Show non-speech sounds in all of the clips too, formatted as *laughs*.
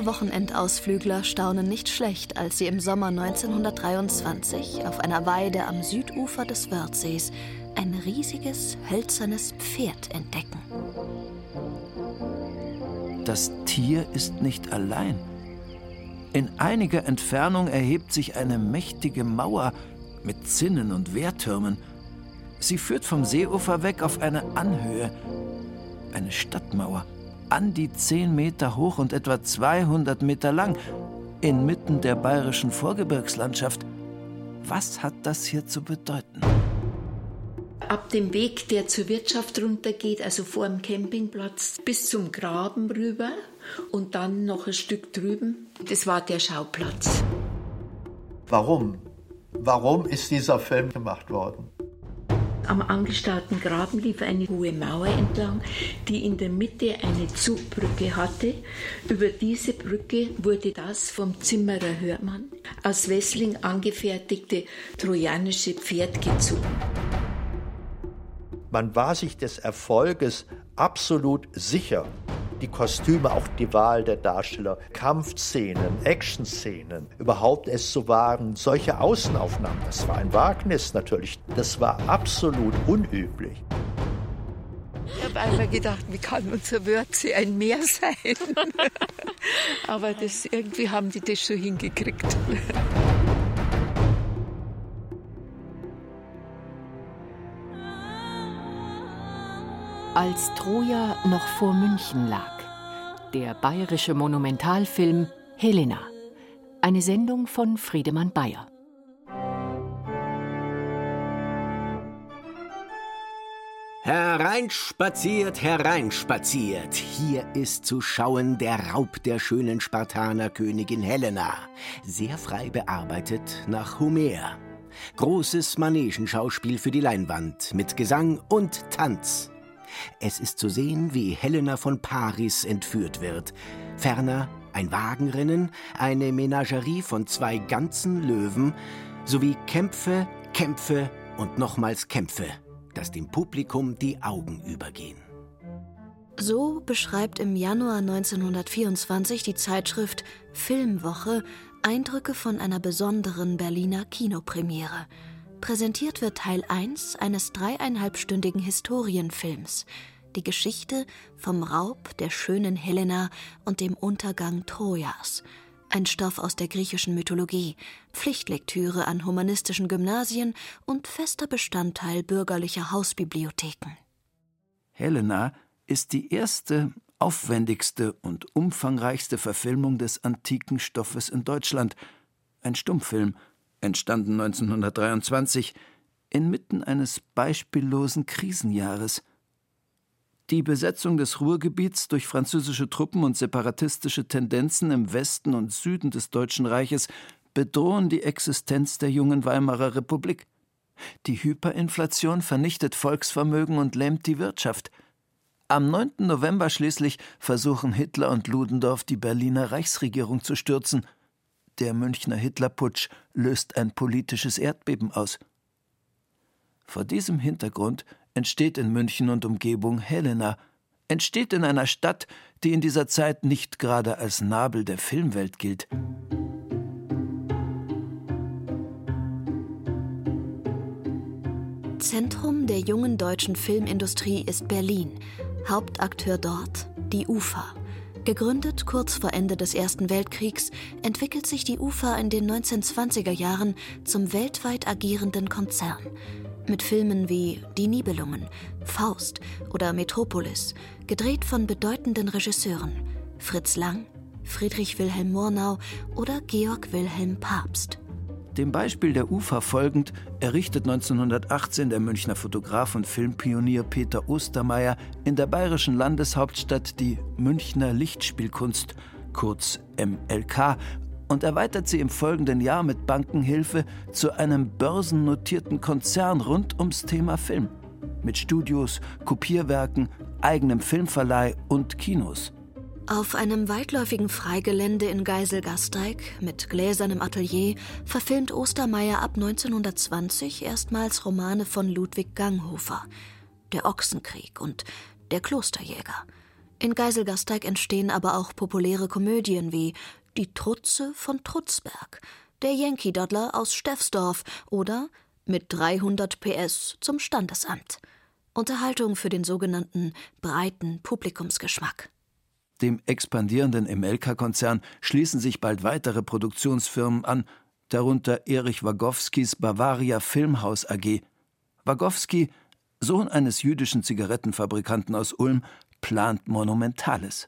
Münchner Wochenendausflügler staunen nicht schlecht, als sie im Sommer 1923 auf einer Weide am Südufer des Wörthsees ein riesiges, hölzernes Pferd entdecken. Das Tier ist nicht allein. In einiger Entfernung erhebt sich eine mächtige Mauer mit Zinnen und Wehrtürmen. Sie führt vom Seeufer weg auf eine Anhöhe, eine Stadtmauer an die 10 Meter hoch und etwa 200 Meter lang, inmitten der bayerischen Vorgebirgslandschaft. Was hat das hier zu bedeuten? Ab dem Weg, der zur Wirtschaft runtergeht, also vor dem Campingplatz, bis zum Graben rüber und dann noch ein Stück drüben, das war der Schauplatz. Warum? Warum ist dieser Film gemacht worden? Am angestarrten Graben lief eine hohe Mauer entlang, die in der Mitte eine Zugbrücke hatte. Über diese Brücke wurde das vom Zimmerer Hörmann aus Wessling angefertigte trojanische Pferd gezogen. Man war sich des Erfolges absolut sicher die Kostüme, auch die Wahl der Darsteller, Kampfszenen, Actionszenen, überhaupt es so waren, solche Außenaufnahmen, das war ein Wagnis natürlich, das war absolut unüblich. Ich habe einmal gedacht, wie kann unser Wörthsee ein Meer sein? *laughs* Aber das, irgendwie haben die das schon hingekriegt. Als Troja noch vor München lag. Der bayerische Monumentalfilm Helena. Eine Sendung von Friedemann Bayer. Hereinspaziert, hereinspaziert. Hier ist zu schauen der Raub der schönen Spartanerkönigin Helena. Sehr frei bearbeitet nach Homer. Großes Manegenschauspiel für die Leinwand mit Gesang und Tanz. Es ist zu sehen, wie Helena von Paris entführt wird. Ferner ein Wagenrennen, eine Menagerie von zwei ganzen Löwen sowie Kämpfe, Kämpfe und nochmals Kämpfe, dass dem Publikum die Augen übergehen. So beschreibt im Januar 1924 die Zeitschrift Filmwoche Eindrücke von einer besonderen Berliner Kinopremiere. Präsentiert wird Teil 1 eines dreieinhalbstündigen Historienfilms, die Geschichte vom Raub der schönen Helena und dem Untergang Trojas. Ein Stoff aus der griechischen Mythologie, Pflichtlektüre an humanistischen Gymnasien und fester Bestandteil bürgerlicher Hausbibliotheken. Helena ist die erste, aufwendigste und umfangreichste Verfilmung des antiken Stoffes in Deutschland. Ein Stummfilm – entstanden 1923, inmitten eines beispiellosen Krisenjahres. Die Besetzung des Ruhrgebiets durch französische Truppen und separatistische Tendenzen im Westen und Süden des Deutschen Reiches bedrohen die Existenz der jungen Weimarer Republik. Die Hyperinflation vernichtet Volksvermögen und lähmt die Wirtschaft. Am 9. November schließlich versuchen Hitler und Ludendorff die Berliner Reichsregierung zu stürzen – der Münchner Hitlerputsch löst ein politisches Erdbeben aus. Vor diesem Hintergrund entsteht in München und Umgebung Helena, entsteht in einer Stadt, die in dieser Zeit nicht gerade als Nabel der Filmwelt gilt. Zentrum der jungen deutschen Filmindustrie ist Berlin. Hauptakteur dort die UFA. Gegründet kurz vor Ende des Ersten Weltkriegs, entwickelt sich die UFA in den 1920er Jahren zum weltweit agierenden Konzern. Mit Filmen wie Die Nibelungen, Faust oder Metropolis, gedreht von bedeutenden Regisseuren Fritz Lang, Friedrich Wilhelm Murnau oder Georg Wilhelm Pabst. Dem Beispiel der UFA folgend errichtet 1918 der Münchner Fotograf und Filmpionier Peter Ostermeier in der bayerischen Landeshauptstadt die Münchner Lichtspielkunst, kurz MLK, und erweitert sie im folgenden Jahr mit Bankenhilfe zu einem börsennotierten Konzern rund ums Thema Film. Mit Studios, Kopierwerken, eigenem Filmverleih und Kinos. Auf einem weitläufigen Freigelände in Geiselgasteig mit gläsernem Atelier verfilmt Ostermeier ab 1920 erstmals Romane von Ludwig Ganghofer, Der Ochsenkrieg und Der Klosterjäger. In Geiselgasteig entstehen aber auch populäre Komödien wie Die Trutze von Trutzberg, Der Yankee Doddler aus Steffsdorf oder Mit 300 PS zum Standesamt. Unterhaltung für den sogenannten breiten Publikumsgeschmack. Dem expandierenden Emelka-Konzern schließen sich bald weitere Produktionsfirmen an, darunter Erich Wagowskis Bavaria Filmhaus AG. Wagowski, Sohn eines jüdischen Zigarettenfabrikanten aus Ulm, plant Monumentales.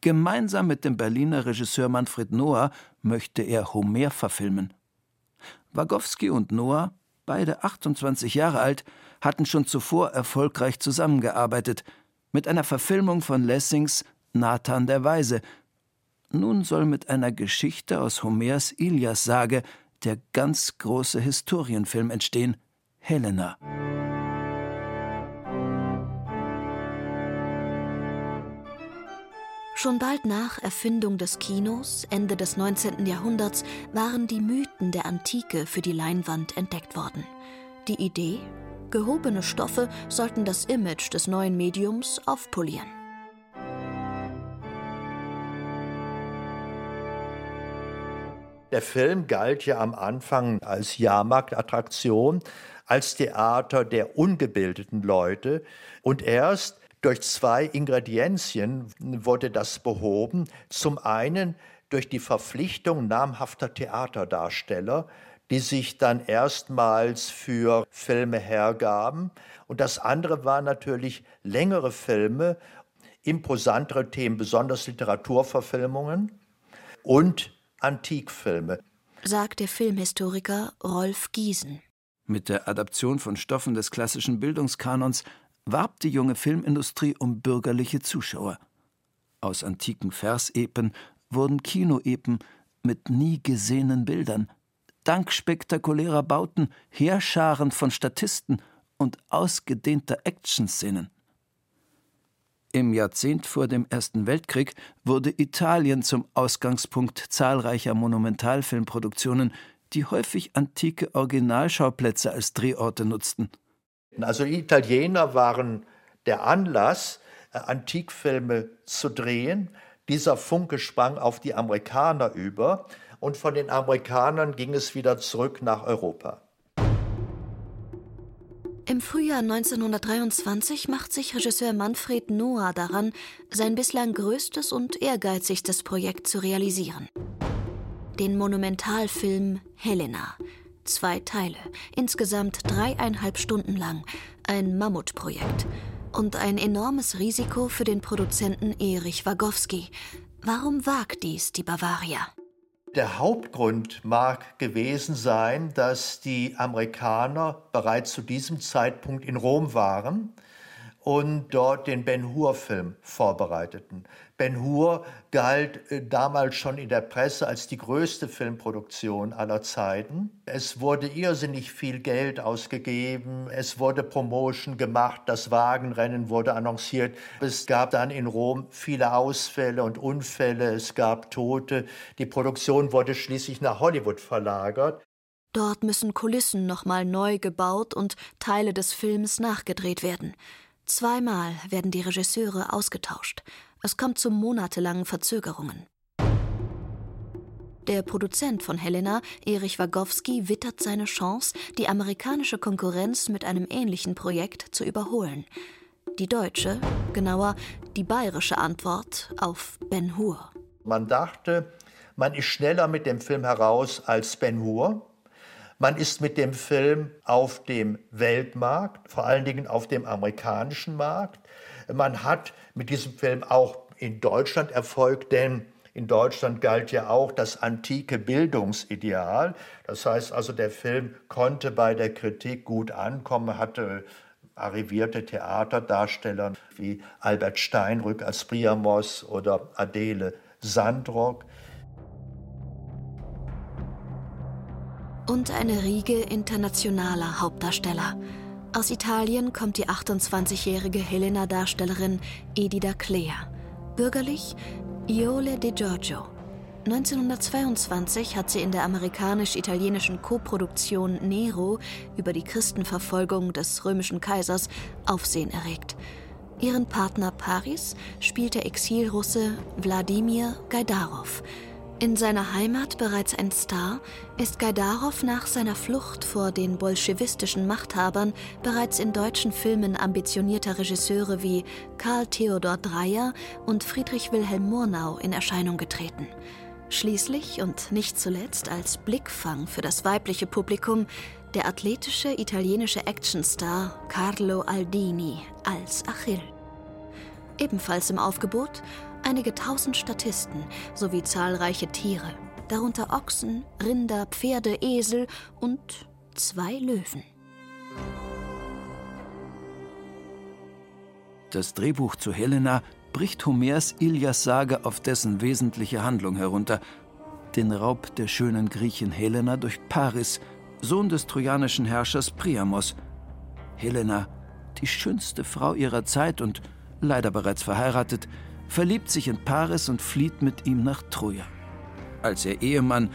Gemeinsam mit dem Berliner Regisseur Manfred Noah möchte er Homer verfilmen. Wagowski und Noah, beide 28 Jahre alt, hatten schon zuvor erfolgreich zusammengearbeitet, mit einer Verfilmung von Lessings Nathan der Weise. Nun soll mit einer Geschichte aus Homers Ilias-Sage der ganz große Historienfilm entstehen: Helena. Schon bald nach Erfindung des Kinos, Ende des 19. Jahrhunderts, waren die Mythen der Antike für die Leinwand entdeckt worden. Die Idee? Gehobene Stoffe sollten das Image des neuen Mediums aufpolieren. Der Film galt ja am Anfang als Jahrmarktattraktion, als Theater der ungebildeten Leute. Und erst durch zwei Ingredienzien wurde das behoben. Zum einen durch die Verpflichtung namhafter Theaterdarsteller, die sich dann erstmals für Filme hergaben. Und das andere waren natürlich längere Filme, imposantere Themen, besonders Literaturverfilmungen und Antikfilme, sagt der Filmhistoriker Rolf Giesen. Mit der Adaption von Stoffen des klassischen Bildungskanons warb die junge Filmindustrie um bürgerliche Zuschauer. Aus antiken Versepen wurden Kinoepen mit nie gesehenen Bildern, dank spektakulärer Bauten, Heerscharen von Statisten und ausgedehnter Actionszenen. Im Jahrzehnt vor dem Ersten Weltkrieg wurde Italien zum Ausgangspunkt zahlreicher Monumentalfilmproduktionen, die häufig antike Originalschauplätze als Drehorte nutzten. Also Italiener waren der Anlass, äh, Antikfilme zu drehen. Dieser Funke sprang auf die Amerikaner über und von den Amerikanern ging es wieder zurück nach Europa. Im Frühjahr 1923 macht sich Regisseur Manfred Noah daran, sein bislang größtes und ehrgeizigstes Projekt zu realisieren. Den Monumentalfilm Helena. Zwei Teile, insgesamt dreieinhalb Stunden lang. Ein Mammutprojekt. Und ein enormes Risiko für den Produzenten Erich Wagowski. Warum wagt dies die Bavaria? Der Hauptgrund mag gewesen sein, dass die Amerikaner bereits zu diesem Zeitpunkt in Rom waren und dort den Ben Hur-Film vorbereiteten. Ben Hur galt äh, damals schon in der Presse als die größte Filmproduktion aller Zeiten. Es wurde irrsinnig viel Geld ausgegeben, es wurde Promotion gemacht, das Wagenrennen wurde annonciert. Es gab dann in Rom viele Ausfälle und Unfälle, es gab Tote. Die Produktion wurde schließlich nach Hollywood verlagert. Dort müssen Kulissen nochmal neu gebaut und Teile des Films nachgedreht werden. Zweimal werden die Regisseure ausgetauscht. Es kommt zu monatelangen Verzögerungen. Der Produzent von Helena, Erich Wagowski, wittert seine Chance, die amerikanische Konkurrenz mit einem ähnlichen Projekt zu überholen. Die deutsche, genauer die bayerische Antwort auf Ben Hur. Man dachte, man ist schneller mit dem Film heraus als Ben Hur. Man ist mit dem Film auf dem Weltmarkt, vor allen Dingen auf dem amerikanischen Markt. Man hat mit diesem Film auch in Deutschland Erfolg, denn in Deutschland galt ja auch das antike Bildungsideal. Das heißt also, der Film konnte bei der Kritik gut ankommen, hatte arrivierte Theaterdarsteller wie Albert Steinrück als Priamos oder Adele Sandrock. und eine Riege internationaler Hauptdarsteller. Aus Italien kommt die 28-jährige Helena-Darstellerin Edida Clea. Bürgerlich Iole De Giorgio. 1922 hat sie in der amerikanisch-italienischen Koproduktion Nero über die Christenverfolgung des römischen Kaisers Aufsehen erregt. Ihren Partner Paris spielt der Exilrusse Wladimir Gaidarov. In seiner Heimat bereits ein Star, ist Gaidarov nach seiner Flucht vor den bolschewistischen Machthabern bereits in deutschen Filmen ambitionierter Regisseure wie Karl Theodor Dreyer und Friedrich Wilhelm Murnau in Erscheinung getreten. Schließlich und nicht zuletzt als Blickfang für das weibliche Publikum der athletische italienische Actionstar Carlo Aldini als Achill. Ebenfalls im Aufgebot einige tausend Statisten sowie zahlreiche Tiere, darunter Ochsen, Rinder, Pferde, Esel und zwei Löwen. Das Drehbuch zu Helena bricht Homers Ilias-Sage auf dessen wesentliche Handlung herunter: den Raub der schönen Griechin Helena durch Paris, Sohn des trojanischen Herrschers Priamos. Helena, die schönste Frau ihrer Zeit und leider bereits verheiratet, verliebt sich in Paris und flieht mit ihm nach Troja. Als ihr Ehemann,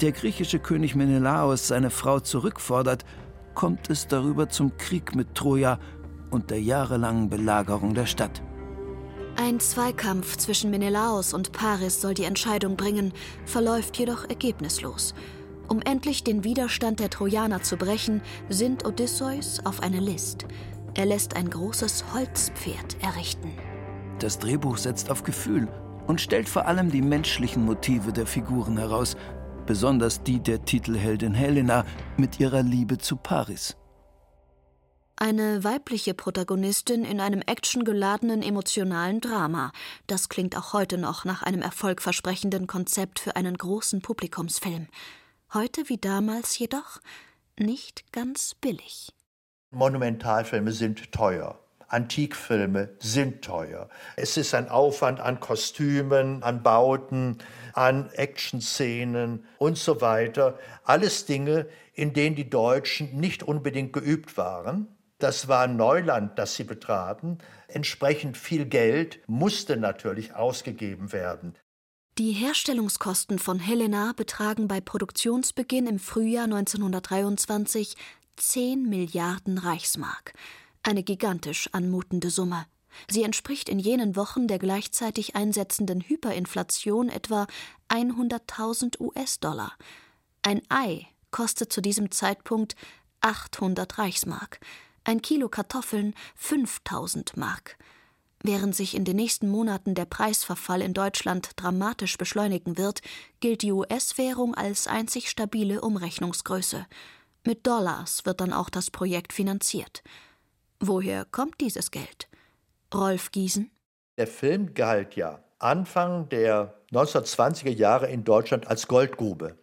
der griechische König Menelaos, seine Frau zurückfordert, kommt es darüber zum Krieg mit Troja und der jahrelangen Belagerung der Stadt. Ein Zweikampf zwischen Menelaos und Paris soll die Entscheidung bringen, verläuft jedoch ergebnislos. Um endlich den Widerstand der Trojaner zu brechen, sinnt Odysseus auf eine List. Er lässt ein großes Holzpferd errichten. Das Drehbuch setzt auf Gefühl und stellt vor allem die menschlichen Motive der Figuren heraus, besonders die der Titelheldin Helena mit ihrer Liebe zu Paris. Eine weibliche Protagonistin in einem actiongeladenen emotionalen Drama. Das klingt auch heute noch nach einem erfolgversprechenden Konzept für einen großen Publikumsfilm. Heute wie damals jedoch nicht ganz billig. Monumentalfilme sind teuer. Antikfilme sind teuer. Es ist ein Aufwand an Kostümen, an Bauten, an Actionszenen und so weiter. Alles Dinge, in denen die Deutschen nicht unbedingt geübt waren. Das war Neuland, das sie betraten. Entsprechend viel Geld musste natürlich ausgegeben werden. Die Herstellungskosten von Helena betragen bei Produktionsbeginn im Frühjahr 1923 10 Milliarden Reichsmark. Eine gigantisch anmutende Summe. Sie entspricht in jenen Wochen der gleichzeitig einsetzenden Hyperinflation etwa 100.000 US-Dollar. Ein Ei kostet zu diesem Zeitpunkt 800 Reichsmark ein Kilo Kartoffeln 5000 Mark. Während sich in den nächsten Monaten der Preisverfall in Deutschland dramatisch beschleunigen wird, gilt die US-Währung als einzig stabile Umrechnungsgröße. Mit Dollars wird dann auch das Projekt finanziert. Woher kommt dieses Geld? Rolf Giesen? Der Film galt ja Anfang der 1920er Jahre in Deutschland als Goldgrube.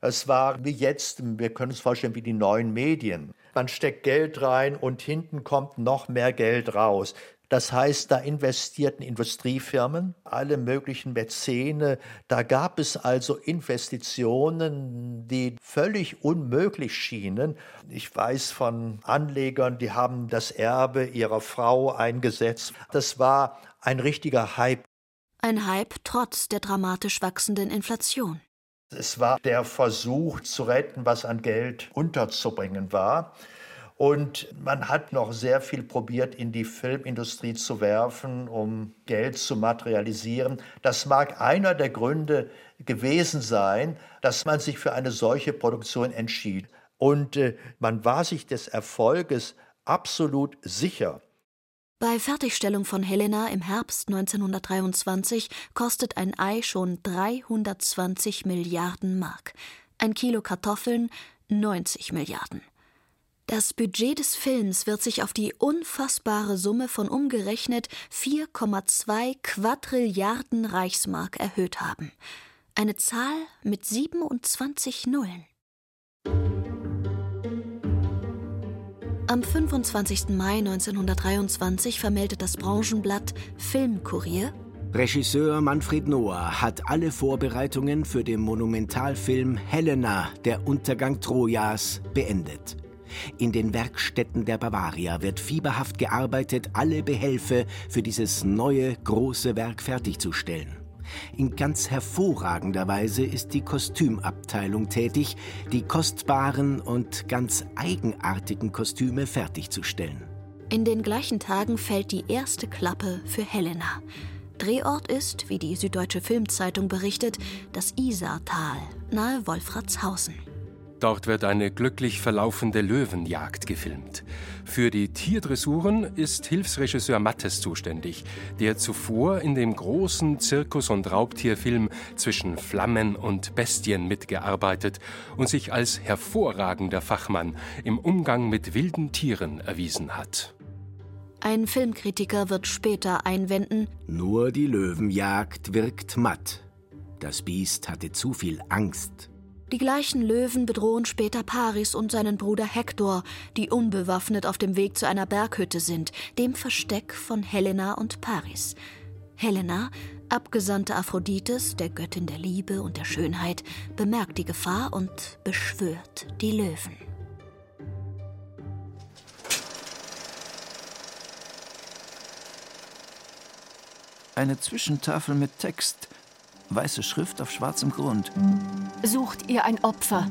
Es war wie jetzt, wir können uns vorstellen, wie die neuen Medien. Man steckt Geld rein und hinten kommt noch mehr Geld raus. Das heißt, da investierten Industriefirmen, alle möglichen Mäzene. Da gab es also Investitionen, die völlig unmöglich schienen. Ich weiß von Anlegern, die haben das Erbe ihrer Frau eingesetzt. Das war ein richtiger Hype. Ein Hype trotz der dramatisch wachsenden Inflation. Es war der Versuch zu retten, was an Geld unterzubringen war. Und man hat noch sehr viel probiert, in die Filmindustrie zu werfen, um Geld zu materialisieren. Das mag einer der Gründe gewesen sein, dass man sich für eine solche Produktion entschied. Und äh, man war sich des Erfolges absolut sicher. Bei Fertigstellung von Helena im Herbst 1923 kostet ein Ei schon 320 Milliarden Mark, ein Kilo Kartoffeln 90 Milliarden. Das Budget des Films wird sich auf die unfassbare Summe von umgerechnet 4,2 Quadrilliarden Reichsmark erhöht haben. Eine Zahl mit 27 Nullen. Am 25. Mai 1923 vermeldet das Branchenblatt Filmkurier Regisseur Manfred Noah hat alle Vorbereitungen für den Monumentalfilm Helena, der Untergang Trojas, beendet. In den Werkstätten der Bavaria wird fieberhaft gearbeitet, alle Behelfe für dieses neue große Werk fertigzustellen. In ganz hervorragender Weise ist die Kostümabteilung tätig, die kostbaren und ganz eigenartigen Kostüme fertigzustellen. In den gleichen Tagen fällt die erste Klappe für Helena. Drehort ist, wie die Süddeutsche Filmzeitung berichtet, das Isartal nahe Wolfratshausen. Dort wird eine glücklich verlaufende Löwenjagd gefilmt. Für die Tierdressuren ist Hilfsregisseur Mattes zuständig, der zuvor in dem großen Zirkus- und Raubtierfilm zwischen Flammen und Bestien mitgearbeitet und sich als hervorragender Fachmann im Umgang mit wilden Tieren erwiesen hat. Ein Filmkritiker wird später einwenden, nur die Löwenjagd wirkt matt. Das Biest hatte zu viel Angst. Die gleichen Löwen bedrohen später Paris und seinen Bruder Hektor, die unbewaffnet auf dem Weg zu einer Berghütte sind, dem Versteck von Helena und Paris. Helena, Abgesandte Aphrodites, der Göttin der Liebe und der Schönheit, bemerkt die Gefahr und beschwört die Löwen. Eine Zwischentafel mit Text – weiße Schrift auf schwarzem Grund. Sucht ihr ein Opfer,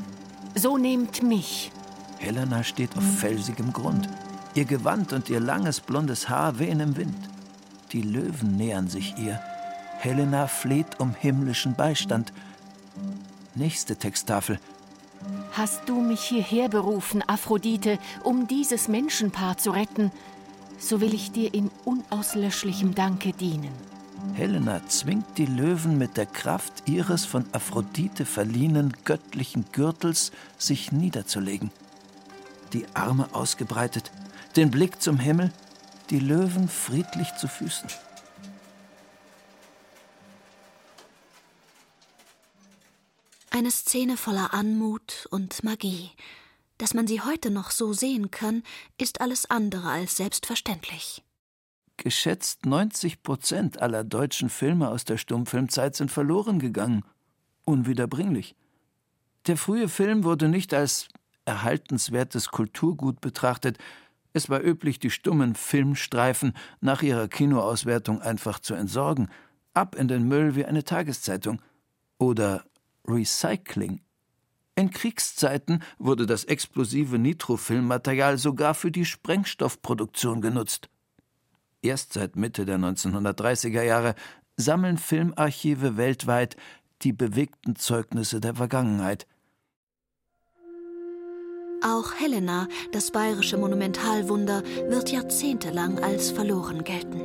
so nehmt mich. Helena steht auf felsigem Grund. Ihr Gewand und ihr langes blondes Haar wehen im Wind. Die Löwen nähern sich ihr. Helena fleht um himmlischen Beistand. Nächste Texttafel. Hast du mich hierher berufen, Aphrodite, um dieses Menschenpaar zu retten, so will ich dir in unauslöschlichem Danke dienen. Helena zwingt die Löwen mit der Kraft ihres von Aphrodite verliehenen göttlichen Gürtels, sich niederzulegen. Die Arme ausgebreitet, den Blick zum Himmel, die Löwen friedlich zu Füßen. Eine Szene voller Anmut und Magie. Dass man sie heute noch so sehen kann, ist alles andere als selbstverständlich. Geschätzt 90 Prozent aller deutschen Filme aus der Stummfilmzeit sind verloren gegangen. Unwiederbringlich. Der frühe Film wurde nicht als erhaltenswertes Kulturgut betrachtet. Es war üblich, die stummen Filmstreifen nach ihrer Kinoauswertung einfach zu entsorgen, ab in den Müll wie eine Tageszeitung. Oder Recycling. In Kriegszeiten wurde das explosive Nitrofilmmaterial sogar für die Sprengstoffproduktion genutzt. Erst seit Mitte der 1930er Jahre sammeln Filmarchive weltweit die bewegten Zeugnisse der Vergangenheit. Auch Helena, das bayerische Monumentalwunder, wird jahrzehntelang als verloren gelten.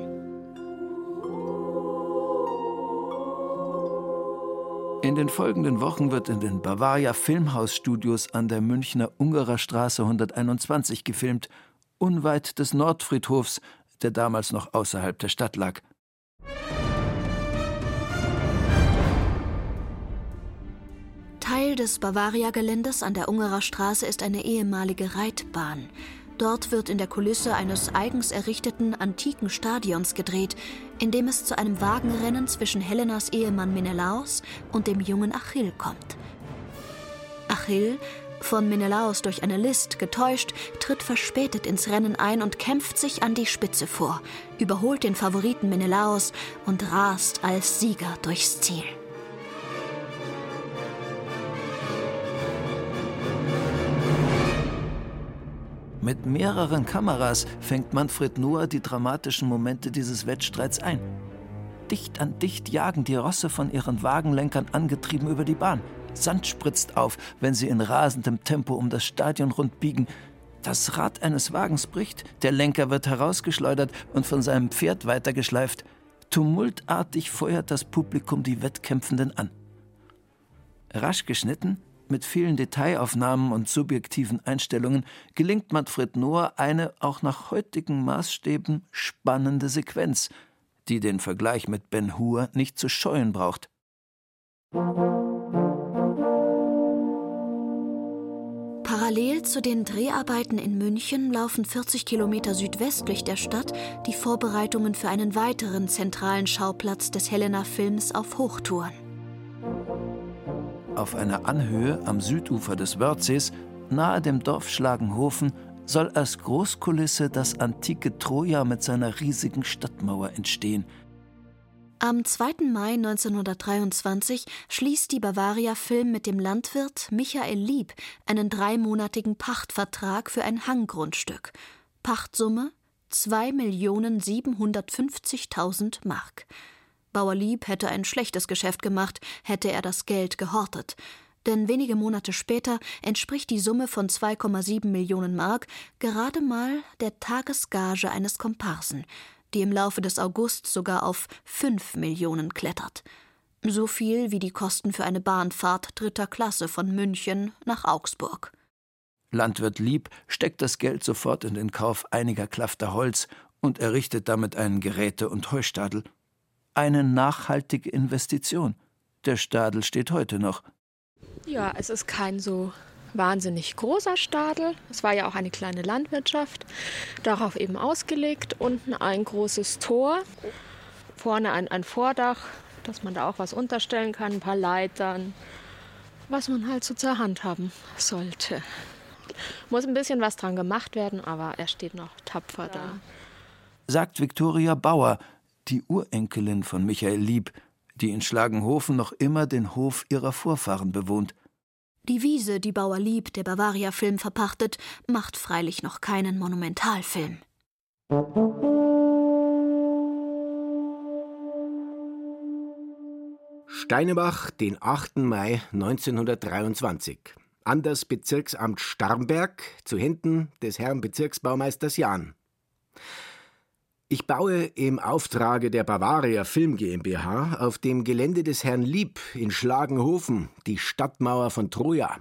In den folgenden Wochen wird in den Bavaria Filmhausstudios an der Münchner Ungerer Straße 121 gefilmt, unweit des Nordfriedhofs, der damals noch außerhalb der Stadt lag. Teil des Bavaria-Geländes an der Ungerer Straße ist eine ehemalige Reitbahn. Dort wird in der Kulisse eines eigens errichteten antiken Stadions gedreht, in dem es zu einem Wagenrennen zwischen Helenas Ehemann Menelaos und dem jungen Achill kommt. Achill von Menelaos durch eine List getäuscht, tritt verspätet ins Rennen ein und kämpft sich an die Spitze vor, überholt den Favoriten Menelaos und rast als Sieger durchs Ziel. Mit mehreren Kameras fängt Manfred Noah die dramatischen Momente dieses Wettstreits ein. Dicht an dicht jagen die Rosse von ihren Wagenlenkern angetrieben über die Bahn. Sand spritzt auf, wenn sie in rasendem Tempo um das Stadion rundbiegen. Das Rad eines Wagens bricht, der Lenker wird herausgeschleudert und von seinem Pferd weitergeschleift. Tumultartig feuert das Publikum die Wettkämpfenden an. Rasch geschnitten, mit vielen Detailaufnahmen und subjektiven Einstellungen, gelingt Manfred Noah eine auch nach heutigen Maßstäben spannende Sequenz, die den Vergleich mit Ben Hur nicht zu scheuen braucht. Parallel zu den Dreharbeiten in München laufen 40 Kilometer südwestlich der Stadt die Vorbereitungen für einen weiteren zentralen Schauplatz des Helena-Films auf Hochtouren. Auf einer Anhöhe am Südufer des Wörthsees, nahe dem Dorf Schlagenhofen, soll als Großkulisse das antike Troja mit seiner riesigen Stadtmauer entstehen. Am 2. Mai 1923 schließt die Bavaria Film mit dem Landwirt Michael Lieb einen dreimonatigen Pachtvertrag für ein Hanggrundstück. Pachtsumme 2.750.000 Mark. Bauer Lieb hätte ein schlechtes Geschäft gemacht, hätte er das Geld gehortet denn wenige Monate später entspricht die Summe von 2,7 Millionen Mark gerade mal der Tagesgage eines Komparsen, die im Laufe des August sogar auf 5 Millionen klettert. So viel wie die Kosten für eine Bahnfahrt dritter Klasse von München nach Augsburg. Landwirt Lieb steckt das Geld sofort in den Kauf einiger Klafter Holz und errichtet damit einen Geräte- und Heustadel. Eine nachhaltige Investition. Der Stadel steht heute noch. Ja, es ist kein so wahnsinnig großer Stadel. Es war ja auch eine kleine Landwirtschaft. Darauf eben ausgelegt. Unten ein großes Tor. Vorne ein, ein Vordach, dass man da auch was unterstellen kann. Ein paar Leitern. Was man halt so zur Hand haben sollte. Muss ein bisschen was dran gemacht werden, aber er steht noch tapfer ja. da. Sagt Viktoria Bauer, die Urenkelin von Michael Lieb, die in Schlagenhofen noch immer den Hof ihrer Vorfahren bewohnt. Die Wiese, die Bauer Lieb der Bavaria Film verpachtet, macht freilich noch keinen Monumentalfilm. Steinebach, den 8. Mai 1923. An das Bezirksamt Starnberg zu Händen des Herrn Bezirksbaumeisters Jahn. Ich baue im Auftrage der Bavaria Film GmbH auf dem Gelände des Herrn Lieb in Schlagenhofen die Stadtmauer von Troja.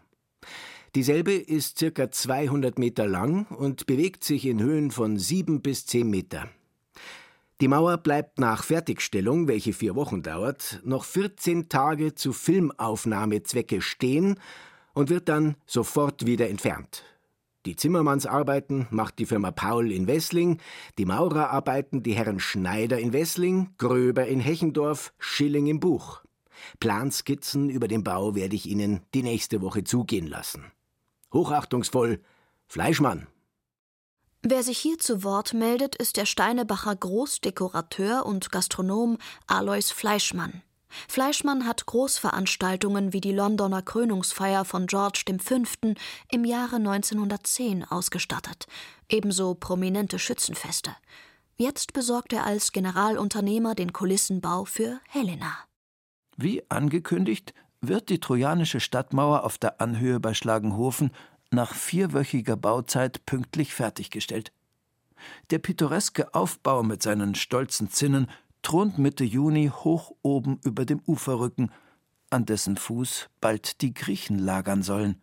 Dieselbe ist circa 200 Meter lang und bewegt sich in Höhen von 7 bis 10 Meter. Die Mauer bleibt nach Fertigstellung, welche vier Wochen dauert, noch 14 Tage zu Filmaufnahmezwecke stehen und wird dann sofort wieder entfernt. Die Zimmermannsarbeiten macht die Firma Paul in Wessling, die Maurerarbeiten die Herren Schneider in Wessling, Gröber in Hechendorf, Schilling im Buch. Planskizzen über den Bau werde ich Ihnen die nächste Woche zugehen lassen. Hochachtungsvoll, Fleischmann. Wer sich hier zu Wort meldet, ist der Steinebacher Großdekorateur und Gastronom Alois Fleischmann. Fleischmann hat Großveranstaltungen wie die Londoner Krönungsfeier von George V. im Jahre 1910 ausgestattet, ebenso prominente Schützenfeste. Jetzt besorgt er als Generalunternehmer den Kulissenbau für Helena. Wie angekündigt, wird die trojanische Stadtmauer auf der Anhöhe bei Schlagenhofen nach vierwöchiger Bauzeit pünktlich fertiggestellt. Der pittoreske Aufbau mit seinen stolzen Zinnen thront Mitte Juni hoch oben über dem Uferrücken, an dessen Fuß bald die Griechen lagern sollen.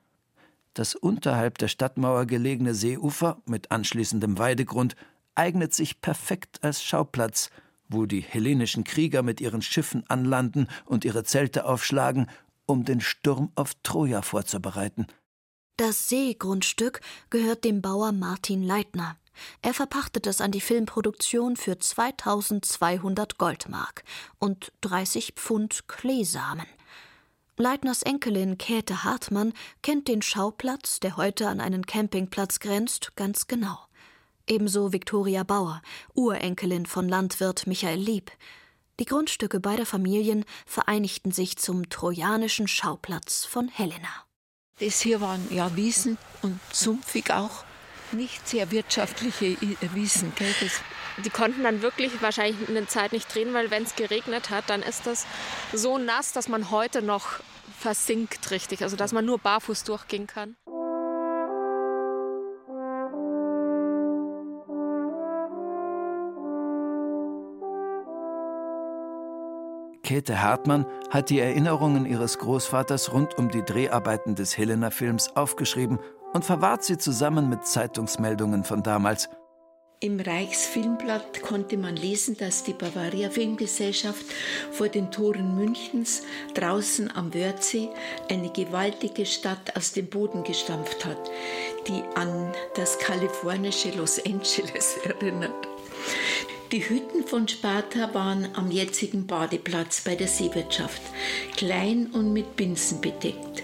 Das unterhalb der Stadtmauer gelegene Seeufer mit anschließendem Weidegrund eignet sich perfekt als Schauplatz, wo die hellenischen Krieger mit ihren Schiffen anlanden und ihre Zelte aufschlagen, um den Sturm auf Troja vorzubereiten. Das Seegrundstück gehört dem Bauer Martin Leitner. Er verpachtet es an die Filmproduktion für 2200 Goldmark und 30 Pfund Kleesamen. Leitners Enkelin Käthe Hartmann kennt den Schauplatz, der heute an einen Campingplatz grenzt, ganz genau. Ebenso Viktoria Bauer, Urenkelin von Landwirt Michael Lieb. Die Grundstücke beider Familien vereinigten sich zum trojanischen Schauplatz von Helena. Das hier waren ja Wiesen und sumpfig auch nicht sehr wirtschaftliche Wiesen. Gell? Das die konnten dann wirklich wahrscheinlich eine Zeit nicht drehen, weil wenn es geregnet hat, dann ist das so nass, dass man heute noch versinkt richtig, also dass man nur barfuß durchgehen kann. Käthe Hartmann hat die Erinnerungen ihres Großvaters rund um die Dreharbeiten des Helena-Films aufgeschrieben und verwahrt sie zusammen mit Zeitungsmeldungen von damals. Im Reichsfilmblatt konnte man lesen, dass die Bavaria Filmgesellschaft vor den Toren Münchens draußen am Wörthsee eine gewaltige Stadt aus dem Boden gestampft hat, die an das kalifornische Los Angeles *laughs* erinnert. Die Hütten von Sparta waren am jetzigen Badeplatz bei der Seewirtschaft, klein und mit Binsen bedeckt.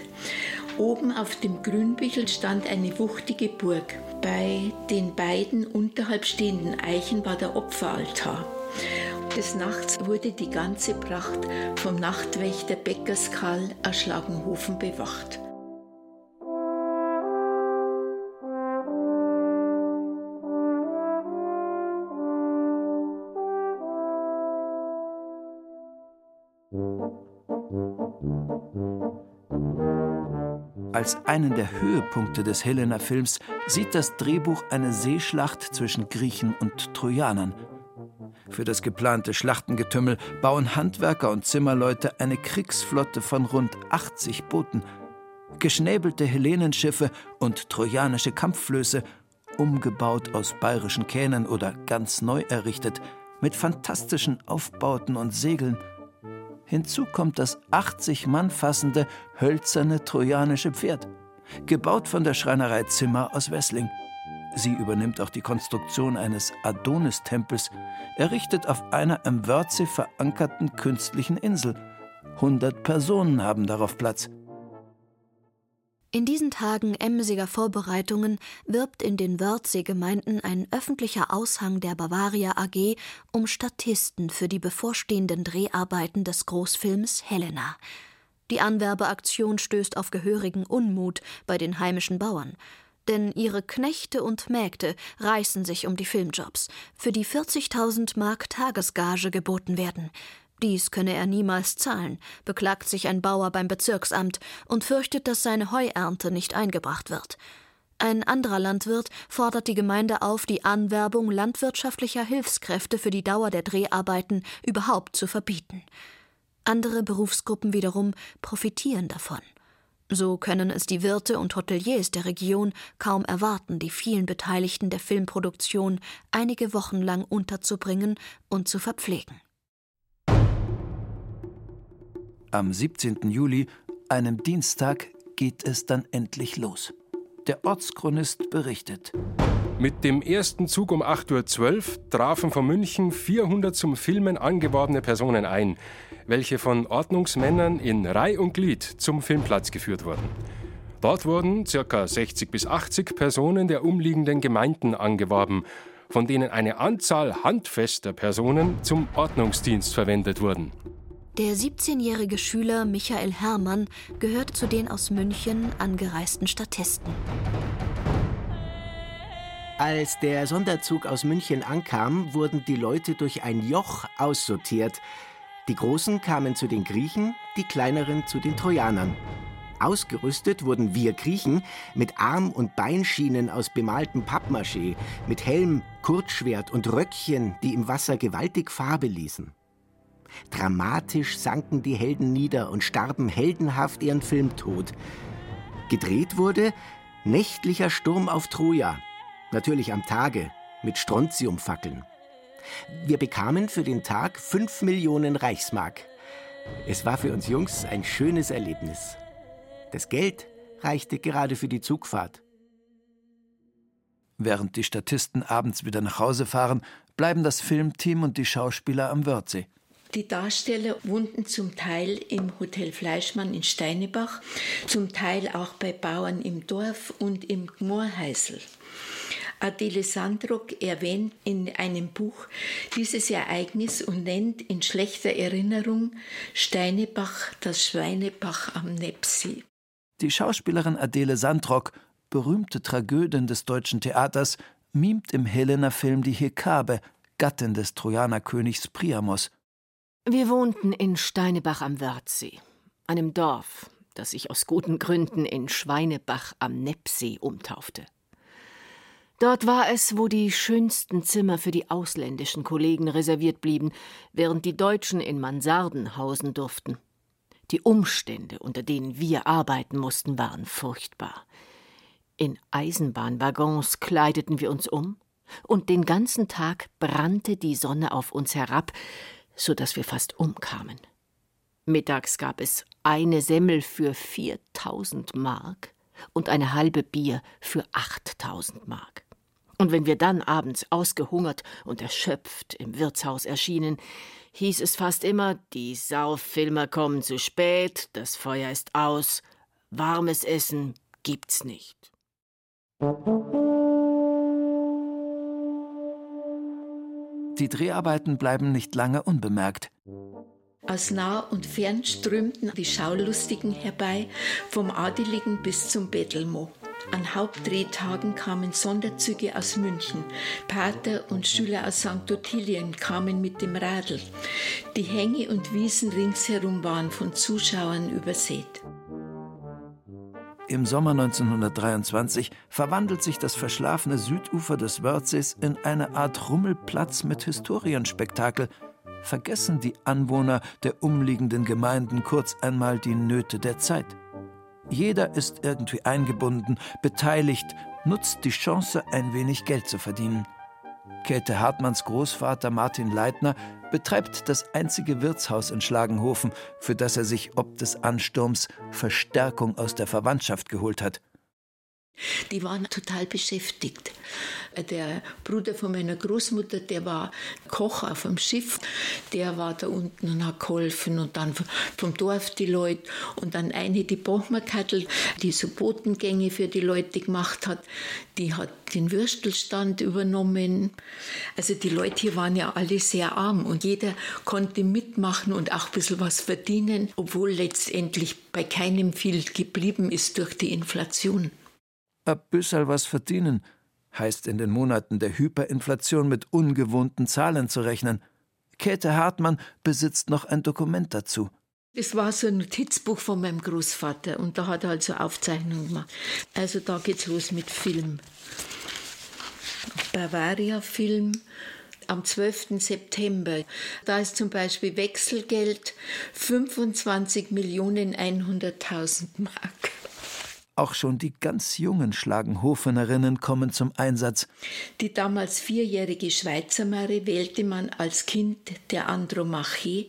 Oben auf dem Grünbichel stand eine wuchtige Burg. Bei den beiden unterhalb stehenden Eichen war der Opferaltar. Des Nachts wurde die ganze Pracht vom Nachtwächter Beckers Karl Erschlagenhofen bewacht. Als einen der Höhepunkte des Helena-Films sieht das Drehbuch eine Seeschlacht zwischen Griechen und Trojanern. Für das geplante Schlachtengetümmel bauen Handwerker und Zimmerleute eine Kriegsflotte von rund 80 Booten. Geschnäbelte Helenenschiffe und trojanische Kampfflöße, umgebaut aus bayerischen Kähnen oder ganz neu errichtet, mit fantastischen Aufbauten und Segeln – Hinzu kommt das 80 Mann fassende hölzerne trojanische Pferd, gebaut von der Schreinerei Zimmer aus Wessling. Sie übernimmt auch die Konstruktion eines Adonis-Tempels, errichtet auf einer am Wörthsee verankerten künstlichen Insel. 100 Personen haben darauf Platz. In diesen Tagen emsiger Vorbereitungen wirbt in den Wörthsee-Gemeinden ein öffentlicher Aushang der Bavaria AG um Statisten für die bevorstehenden Dreharbeiten des Großfilms Helena. Die Anwerbeaktion stößt auf gehörigen Unmut bei den heimischen Bauern. Denn ihre Knechte und Mägde reißen sich um die Filmjobs, für die 40.000 Mark Tagesgage geboten werden. Dies könne er niemals zahlen, beklagt sich ein Bauer beim Bezirksamt und fürchtet, dass seine Heuernte nicht eingebracht wird. Ein anderer Landwirt fordert die Gemeinde auf, die Anwerbung landwirtschaftlicher Hilfskräfte für die Dauer der Dreharbeiten überhaupt zu verbieten. Andere Berufsgruppen wiederum profitieren davon. So können es die Wirte und Hoteliers der Region kaum erwarten, die vielen Beteiligten der Filmproduktion einige Wochen lang unterzubringen und zu verpflegen. Am 17. Juli, einem Dienstag, geht es dann endlich los. Der Ortschronist berichtet. Mit dem ersten Zug um 8.12 Uhr trafen von München 400 zum Filmen angeworbene Personen ein, welche von Ordnungsmännern in Reih und Glied zum Filmplatz geführt wurden. Dort wurden ca. 60 bis 80 Personen der umliegenden Gemeinden angeworben, von denen eine Anzahl handfester Personen zum Ordnungsdienst verwendet wurden. Der 17-jährige Schüler Michael Herrmann gehört zu den aus München angereisten Statisten. Als der Sonderzug aus München ankam, wurden die Leute durch ein Joch aussortiert. Die Großen kamen zu den Griechen, die Kleineren zu den Trojanern. Ausgerüstet wurden wir Griechen mit Arm- und Beinschienen aus bemaltem Pappmaché, mit Helm, Kurzschwert und Röckchen, die im Wasser gewaltig Farbe ließen. Dramatisch sanken die Helden nieder und starben heldenhaft ihren Filmtod. Gedreht wurde Nächtlicher Sturm auf Troja, natürlich am Tage, mit Strontiumfackeln. Wir bekamen für den Tag fünf Millionen Reichsmark. Es war für uns Jungs ein schönes Erlebnis. Das Geld reichte gerade für die Zugfahrt. Während die Statisten abends wieder nach Hause fahren, bleiben das Filmteam und die Schauspieler am Wörthsee. Die Darsteller wohnten zum Teil im Hotel Fleischmann in Steinebach, zum Teil auch bei Bauern im Dorf und im Gmorheisel. Adele Sandrock erwähnt in einem Buch dieses Ereignis und nennt in schlechter Erinnerung Steinebach das Schweinebach am Nepsee. Die Schauspielerin Adele Sandrock, berühmte Tragödin des deutschen Theaters, mimt im Helena-Film die Hekabe, Gattin des Trojanerkönigs Priamos. Wir wohnten in Steinebach am Wörthsee, einem Dorf, das sich aus guten Gründen in Schweinebach am Neppsee umtaufte. Dort war es, wo die schönsten Zimmer für die ausländischen Kollegen reserviert blieben, während die Deutschen in Mansarden hausen durften. Die Umstände, unter denen wir arbeiten mussten, waren furchtbar. In Eisenbahnwaggons kleideten wir uns um, und den ganzen Tag brannte die Sonne auf uns herab, so dass wir fast umkamen. Mittags gab es eine Semmel für 4000 Mark und eine halbe Bier für 8000 Mark. Und wenn wir dann abends ausgehungert und erschöpft im Wirtshaus erschienen, hieß es fast immer, die Sauffilmer kommen zu spät, das Feuer ist aus, warmes Essen gibt's nicht. Die Dreharbeiten bleiben nicht lange unbemerkt. Aus nah und fern strömten die Schaulustigen herbei, vom Adeligen bis zum Bettelmo. An Hauptdrehtagen kamen Sonderzüge aus München. Pater und Schüler aus St. Ottilien kamen mit dem Radl. Die Hänge und Wiesen ringsherum waren von Zuschauern übersät. Im Sommer 1923 verwandelt sich das verschlafene Südufer des Wörthsees in eine Art Rummelplatz mit Historienspektakel. Vergessen die Anwohner der umliegenden Gemeinden kurz einmal die Nöte der Zeit. Jeder ist irgendwie eingebunden, beteiligt, nutzt die Chance, ein wenig Geld zu verdienen. Käthe Hartmanns Großvater Martin Leitner betreibt das einzige Wirtshaus in Schlagenhofen, für das er sich ob des Ansturms Verstärkung aus der Verwandtschaft geholt hat. Die waren total beschäftigt. Der Bruder von meiner Großmutter, der war Koch auf dem Schiff, der war da unten und hat geholfen und dann vom Dorf die Leute und dann eine, die Bochmerkattel, die so Botengänge für die Leute gemacht hat, die hat den Würstelstand übernommen. Also die Leute hier waren ja alle sehr arm und jeder konnte mitmachen und auch ein bisschen was verdienen, obwohl letztendlich bei keinem viel geblieben ist durch die Inflation. Ein bisschen was verdienen heißt in den Monaten der Hyperinflation mit ungewohnten Zahlen zu rechnen. Käthe Hartmann besitzt noch ein Dokument dazu. Es war so ein Notizbuch von meinem Großvater und da hat er also Aufzeichnungen gemacht. Also da geht's los mit Film. Bavaria-Film am 12. September. Da ist zum Beispiel Wechselgeld 25.100.000 Mark. Auch schon die ganz jungen Schlagenhofenerinnen kommen zum Einsatz. Die damals vierjährige Schweizer Mare wählte man als Kind der Andromache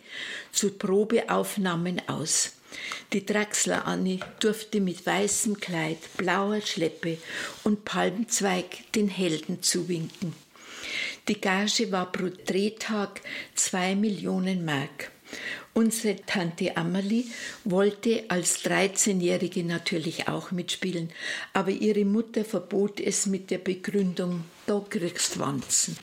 zu Probeaufnahmen aus. Die Draxler Annie durfte mit weißem Kleid, blauer Schleppe und Palmzweig den Helden zuwinken. Die Gage war pro Drehtag zwei Millionen Mark. Unsere Tante Amalie wollte als 13-Jährige natürlich auch mitspielen, aber ihre Mutter verbot es mit der Begründung, da kriegst Wanzen.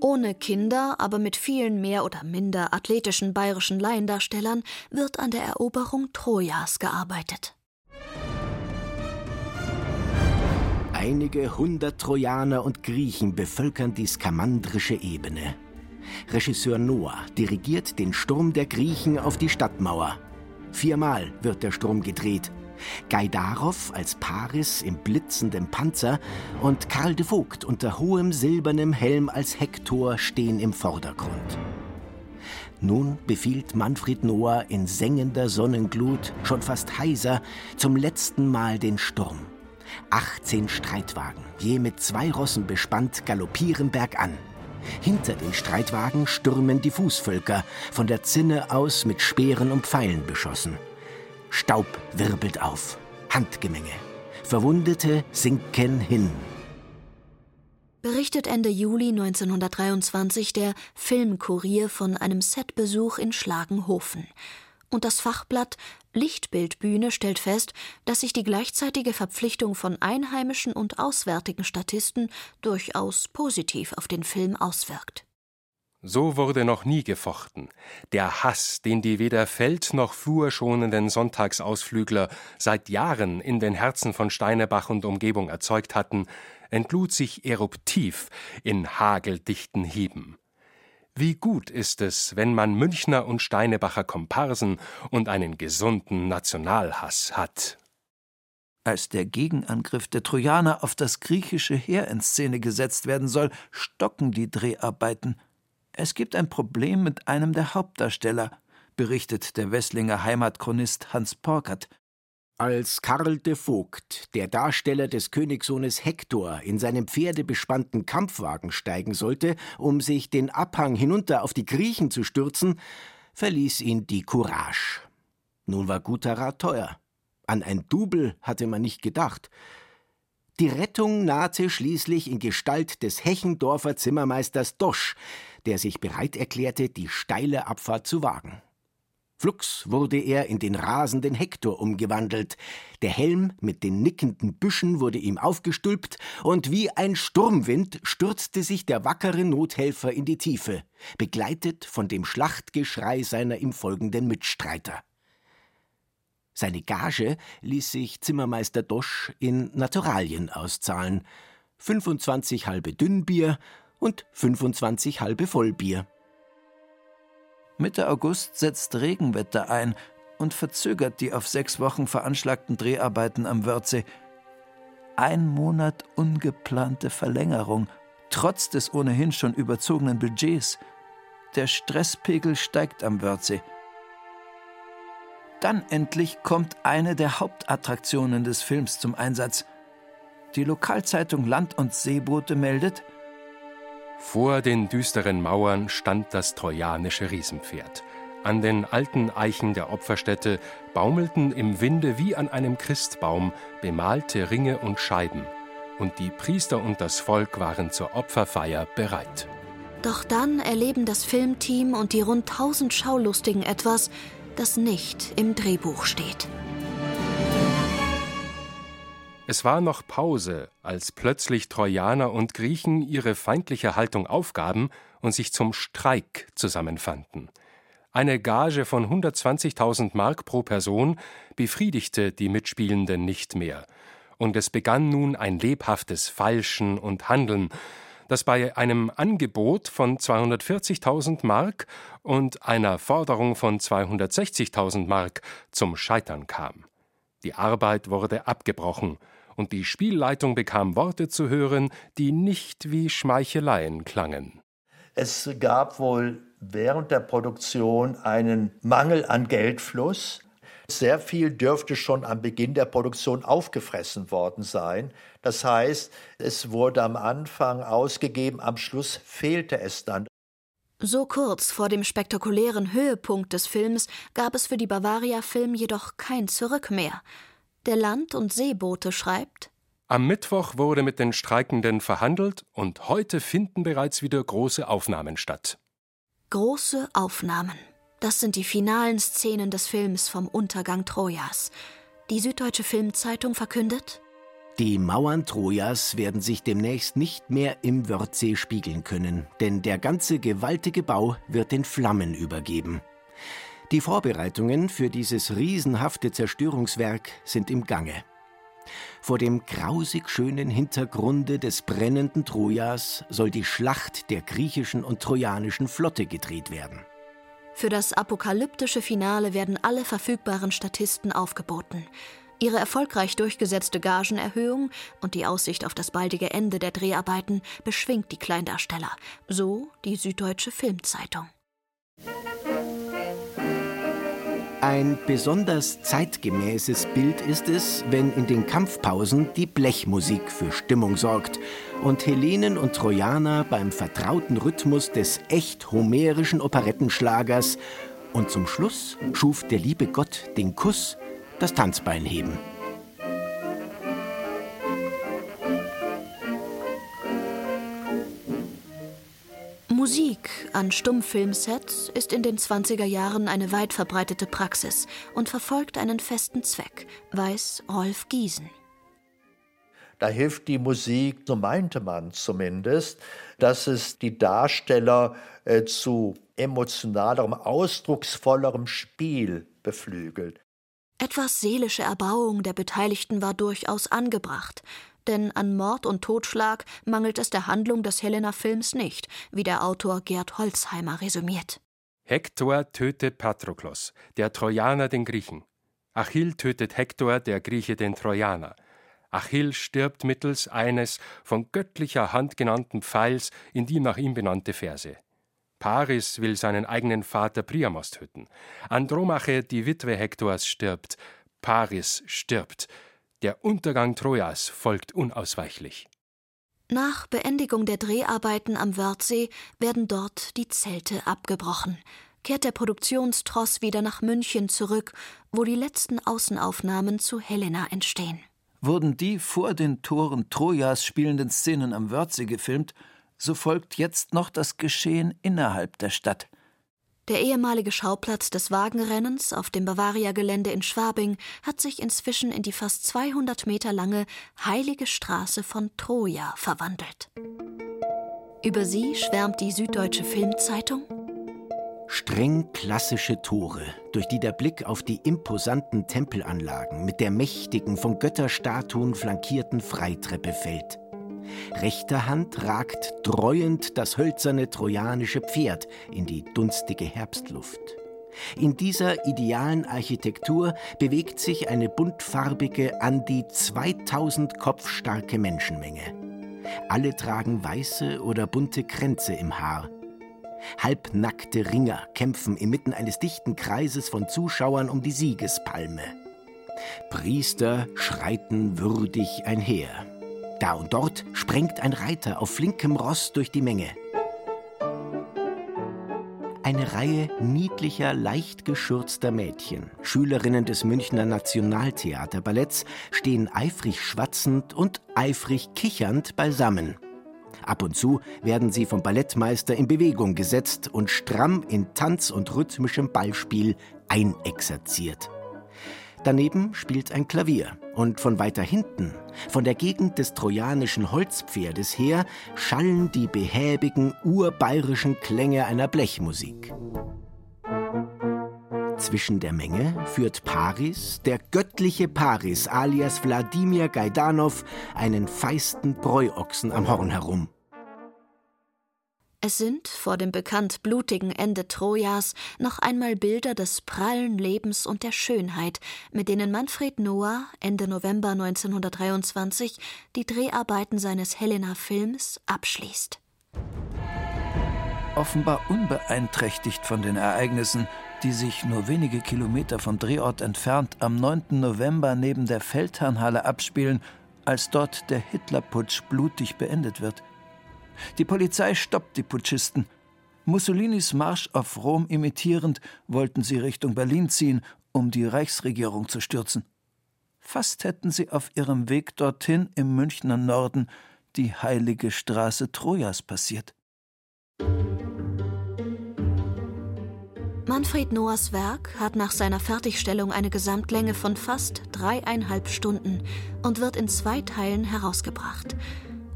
Ohne Kinder, aber mit vielen mehr oder minder athletischen bayerischen Laiendarstellern wird an der Eroberung Trojas gearbeitet. Einige hundert Trojaner und Griechen bevölkern die skamandrische Ebene. Regisseur Noah dirigiert den Sturm der Griechen auf die Stadtmauer. Viermal wird der Sturm gedreht. Gaidarov als Paris im blitzenden Panzer und Karl de Vogt unter hohem silbernem Helm als Hektor stehen im Vordergrund. Nun befiehlt Manfred Noah in sengender Sonnenglut, schon fast heiser, zum letzten Mal den Sturm. 18 Streitwagen, je mit zwei Rossen bespannt, galoppieren bergan. Hinter den Streitwagen stürmen die Fußvölker, von der Zinne aus mit Speeren und Pfeilen beschossen. Staub wirbelt auf, Handgemenge. Verwundete sinken hin. Berichtet Ende Juli 1923 der Filmkurier von einem Setbesuch in Schlagenhofen und das Fachblatt Lichtbildbühne stellt fest, dass sich die gleichzeitige Verpflichtung von einheimischen und auswärtigen Statisten durchaus positiv auf den Film auswirkt. So wurde noch nie gefochten. Der Hass, den die weder feld- noch flurschonenden Sonntagsausflügler seit Jahren in den Herzen von Steinebach und Umgebung erzeugt hatten, entlud sich eruptiv in hageldichten Hieben. Wie gut ist es, wenn man Münchner und Steinebacher Komparsen und einen gesunden Nationalhass hat. Als der Gegenangriff der Trojaner auf das griechische Heer in Szene gesetzt werden soll, stocken die Dreharbeiten. Es gibt ein Problem mit einem der Hauptdarsteller, berichtet der Wesslinger Heimatchronist Hans Porkert. Als Karl de Vogt, der Darsteller des Königssohnes Hektor, in seinem pferdebespannten Kampfwagen steigen sollte, um sich den Abhang hinunter auf die Griechen zu stürzen, verließ ihn die Courage. Nun war guter Rat teuer. An ein Double hatte man nicht gedacht. Die Rettung nahte schließlich in Gestalt des Hechendorfer Zimmermeisters Dosch, der sich bereit erklärte, die steile Abfahrt zu wagen. Flugs wurde er in den rasenden Hektor umgewandelt, der Helm mit den nickenden Büschen wurde ihm aufgestülpt, und wie ein Sturmwind stürzte sich der wackere Nothelfer in die Tiefe, begleitet von dem Schlachtgeschrei seiner ihm folgenden Mitstreiter. Seine Gage ließ sich Zimmermeister Dosch in Naturalien auszahlen: 25 halbe Dünnbier und 25 halbe Vollbier. Mitte August setzt Regenwetter ein und verzögert die auf sechs Wochen veranschlagten Dreharbeiten am Wörthsee. Ein Monat ungeplante Verlängerung, trotz des ohnehin schon überzogenen Budgets. Der Stresspegel steigt am Wörthsee. Dann endlich kommt eine der Hauptattraktionen des Films zum Einsatz. Die Lokalzeitung Land und Seeboote meldet, vor den düsteren Mauern stand das trojanische Riesenpferd. An den alten Eichen der Opferstätte baumelten im Winde wie an einem Christbaum bemalte Ringe und Scheiben, und die Priester und das Volk waren zur Opferfeier bereit. Doch dann erleben das Filmteam und die rund 1000 Schaulustigen etwas, das nicht im Drehbuch steht. Es war noch Pause, als plötzlich Trojaner und Griechen ihre feindliche Haltung aufgaben und sich zum Streik zusammenfanden. Eine Gage von 120.000 Mark pro Person befriedigte die Mitspielenden nicht mehr, und es begann nun ein lebhaftes Feilschen und Handeln, das bei einem Angebot von 240.000 Mark und einer Forderung von 260.000 Mark zum Scheitern kam. Die Arbeit wurde abgebrochen, und die Spielleitung bekam Worte zu hören, die nicht wie Schmeicheleien klangen. Es gab wohl während der Produktion einen Mangel an Geldfluss. Sehr viel dürfte schon am Beginn der Produktion aufgefressen worden sein. Das heißt, es wurde am Anfang ausgegeben, am Schluss fehlte es dann. So kurz vor dem spektakulären Höhepunkt des Films gab es für die Bavaria Film jedoch kein Zurück mehr. Der Land- und Seebote schreibt Am Mittwoch wurde mit den Streikenden verhandelt und heute finden bereits wieder große Aufnahmen statt. Große Aufnahmen. Das sind die finalen Szenen des Films vom Untergang Trojas. Die Süddeutsche Filmzeitung verkündet die Mauern Trojas werden sich demnächst nicht mehr im Wörthsee spiegeln können, denn der ganze gewaltige Bau wird in Flammen übergeben. Die Vorbereitungen für dieses riesenhafte Zerstörungswerk sind im Gange. Vor dem grausig schönen Hintergrunde des brennenden Trojas soll die Schlacht der griechischen und trojanischen Flotte gedreht werden. Für das apokalyptische Finale werden alle verfügbaren Statisten aufgeboten. Ihre erfolgreich durchgesetzte Gagenerhöhung und die Aussicht auf das baldige Ende der Dreharbeiten beschwingt die Kleindarsteller, so die Süddeutsche Filmzeitung. Ein besonders zeitgemäßes Bild ist es, wenn in den Kampfpausen die Blechmusik für Stimmung sorgt und Hellenen und Trojaner beim vertrauten Rhythmus des echt homerischen Operettenschlagers und zum Schluss schuf der liebe Gott den Kuss das Tanzbein heben. An Stummfilmsets ist in den 20er Jahren eine weit verbreitete Praxis und verfolgt einen festen Zweck, weiß Rolf Giesen. Da hilft die Musik, so meinte man zumindest, dass es die Darsteller äh, zu emotionalerem, ausdrucksvollerem Spiel beflügelt. Etwas seelische Erbauung der Beteiligten war durchaus angebracht, denn an Mord und Totschlag mangelt es der Handlung des Helena-Films nicht, wie der Autor Gerd Holzheimer resümiert. Hektor tötet Patroklos, der Trojaner den Griechen. Achill tötet Hektor, der Grieche den Trojaner. Achill stirbt mittels eines von göttlicher Hand genannten Pfeils in die nach ihm benannte Verse. Paris will seinen eigenen Vater Priamos töten. Andromache, die Witwe Hektors, stirbt. Paris stirbt. Der Untergang Trojas folgt unausweichlich. Nach Beendigung der Dreharbeiten am Wörthsee werden dort die Zelte abgebrochen. Kehrt der Produktionstross wieder nach München zurück, wo die letzten Außenaufnahmen zu Helena entstehen. Wurden die vor den Toren Trojas spielenden Szenen am Wörthsee gefilmt, so folgt jetzt noch das Geschehen innerhalb der Stadt. Der ehemalige Schauplatz des Wagenrennens auf dem Bavaria-Gelände in Schwabing hat sich inzwischen in die fast 200 Meter lange Heilige Straße von Troja verwandelt. Über sie schwärmt die Süddeutsche Filmzeitung. Streng klassische Tore, durch die der Blick auf die imposanten Tempelanlagen mit der mächtigen, von Götterstatuen flankierten Freitreppe fällt. Rechter Hand ragt dreuend das hölzerne trojanische Pferd in die dunstige Herbstluft. In dieser idealen Architektur bewegt sich eine buntfarbige, an die 2000 Kopf starke Menschenmenge. Alle tragen weiße oder bunte Kränze im Haar. Halbnackte Ringer kämpfen inmitten eines dichten Kreises von Zuschauern um die Siegespalme. Priester schreiten würdig einher. Da und dort sprengt ein Reiter auf flinkem Ross durch die Menge. Eine Reihe niedlicher, leicht geschürzter Mädchen, Schülerinnen des Münchner Nationaltheaterballetts, stehen eifrig schwatzend und eifrig kichernd beisammen. Ab und zu werden sie vom Ballettmeister in Bewegung gesetzt und stramm in Tanz und rhythmischem Ballspiel einexerziert. Daneben spielt ein Klavier und von weiter hinten, von der Gegend des trojanischen Holzpferdes her, schallen die behäbigen urbayerischen Klänge einer Blechmusik. Zwischen der Menge führt Paris, der göttliche Paris alias Wladimir Gaidanov, einen feisten Bräuochsen am Horn herum. Es sind vor dem bekannt blutigen Ende Trojas noch einmal Bilder des prallen Lebens und der Schönheit, mit denen Manfred Noah Ende November 1923 die Dreharbeiten seines Helena-Films abschließt. Offenbar unbeeinträchtigt von den Ereignissen, die sich nur wenige Kilometer vom Drehort entfernt am 9. November neben der Feldherrnhalle abspielen, als dort der Hitlerputsch blutig beendet wird – die Polizei stoppt die Putschisten. Mussolinis Marsch auf Rom imitierend wollten sie Richtung Berlin ziehen, um die Reichsregierung zu stürzen. Fast hätten sie auf ihrem Weg dorthin im Münchner Norden die heilige Straße Trojas passiert. Manfred Noahs Werk hat nach seiner Fertigstellung eine Gesamtlänge von fast dreieinhalb Stunden und wird in zwei Teilen herausgebracht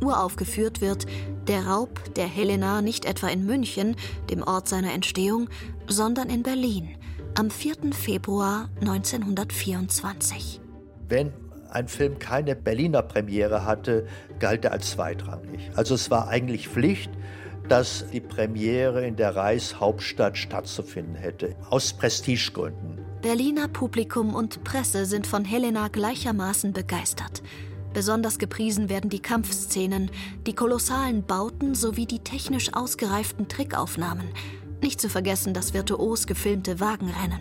uraufgeführt wird, der Raub der Helena nicht etwa in München, dem Ort seiner Entstehung, sondern in Berlin am 4. Februar 1924. Wenn ein Film keine Berliner Premiere hatte, galt er als zweitrangig. Also es war eigentlich Pflicht, dass die Premiere in der Reichshauptstadt stattzufinden hätte, aus Prestigegründen. Berliner Publikum und Presse sind von Helena gleichermaßen begeistert. Besonders gepriesen werden die Kampfszenen, die kolossalen Bauten sowie die technisch ausgereiften Trickaufnahmen. Nicht zu vergessen das virtuos gefilmte Wagenrennen.